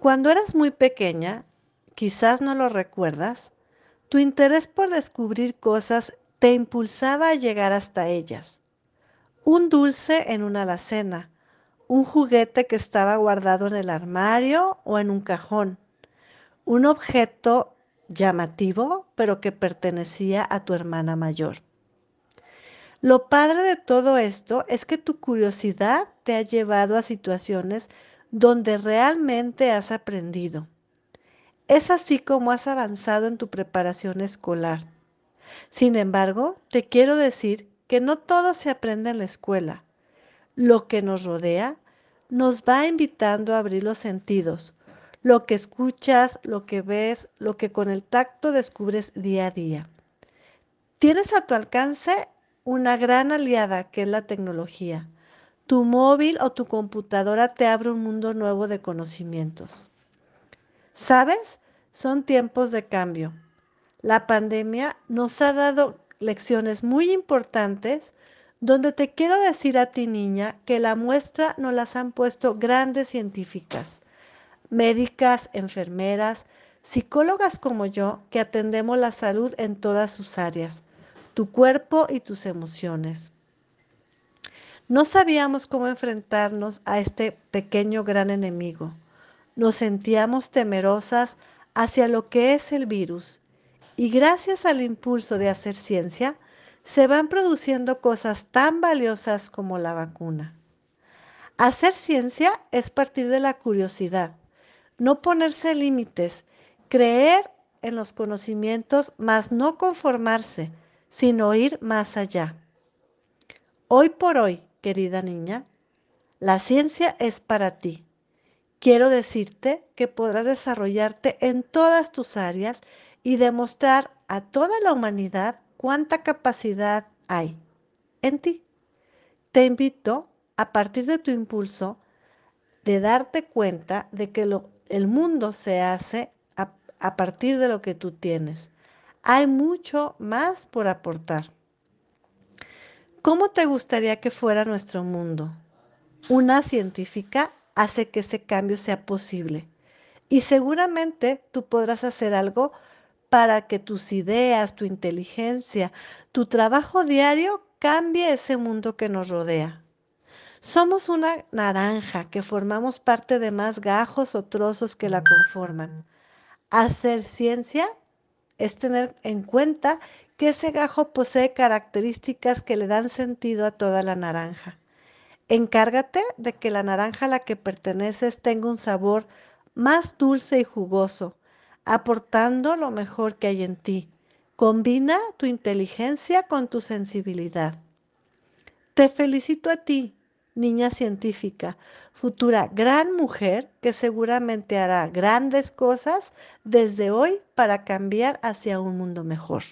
Cuando eras muy pequeña, quizás no lo recuerdas, tu interés por descubrir cosas te impulsaba a llegar hasta ellas. Un dulce en una alacena, un juguete que estaba guardado en el armario o en un cajón, un objeto llamativo pero que pertenecía a tu hermana mayor. Lo padre de todo esto es que tu curiosidad te ha llevado a situaciones donde realmente has aprendido. Es así como has avanzado en tu preparación escolar. Sin embargo, te quiero decir que no todo se aprende en la escuela. Lo que nos rodea nos va invitando a abrir los sentidos, lo que escuchas, lo que ves, lo que con el tacto descubres día a día. Tienes a tu alcance una gran aliada que es la tecnología. Tu móvil o tu computadora te abre un mundo nuevo de conocimientos. ¿Sabes? Son tiempos de cambio. La pandemia nos ha dado lecciones muy importantes donde te quiero decir a ti niña que la muestra nos las han puesto grandes científicas, médicas, enfermeras, psicólogas como yo que atendemos la salud en todas sus áreas, tu cuerpo y tus emociones. No sabíamos cómo enfrentarnos a este pequeño gran enemigo. Nos sentíamos temerosas hacia lo que es el virus y gracias al impulso de hacer ciencia, se van produciendo cosas tan valiosas como la vacuna. Hacer ciencia es partir de la curiosidad, no ponerse límites, creer en los conocimientos, mas no conformarse, sino ir más allá. Hoy por hoy, querida niña, la ciencia es para ti. Quiero decirte que podrás desarrollarte en todas tus áreas y demostrar a toda la humanidad cuánta capacidad hay en ti. Te invito, a partir de tu impulso, de darte cuenta de que el mundo se hace a, a partir de lo que tú tienes. Hay mucho más por aportar. ¿Cómo te gustaría que fuera nuestro mundo? Una científica hace que ese cambio sea posible. Y seguramente tú podrás hacer algo para que tus ideas, tu inteligencia, tu trabajo diario cambie ese mundo que nos rodea. Somos una naranja que formamos parte de más gajos o trozos que la conforman. Hacer ciencia es tener en cuenta que ese gajo posee características que le dan sentido a toda la naranja. Encárgate de que la naranja a la que perteneces tenga un sabor más dulce y jugoso, aportando lo mejor que hay en ti. Combina tu inteligencia con tu sensibilidad. Te felicito a ti, niña científica, futura gran mujer que seguramente hará grandes cosas desde hoy para cambiar hacia un mundo mejor.